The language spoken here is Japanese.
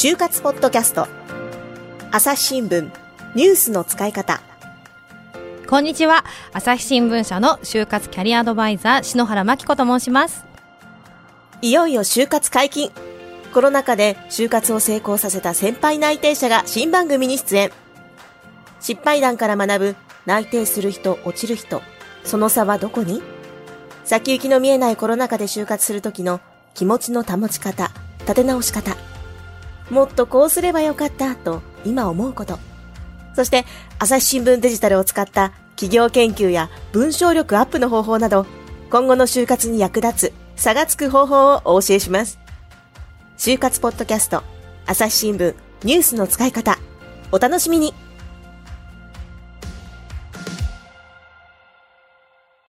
就活ポッドキャスト。朝日新聞ニュースの使い方。こんにちは。朝日新聞社の就活キャリアアドバイザー篠原真紀子と申します。いよいよ就活解禁。コロナ禍で就活を成功させた先輩内定者が新番組に出演。失敗談から学ぶ内定する人落ちる人。その差はどこに？先行きの見えないコロナ禍で就活する時の気持ちの保ち方、立て直し方。もっとこうすればよかったと今思うこと。そして朝日新聞デジタルを使った企業研究や文章力アップの方法など今後の就活に役立つ差がつく方法をお教えします。就活ポッドキャスト朝日新聞ニュースの使い方お楽しみに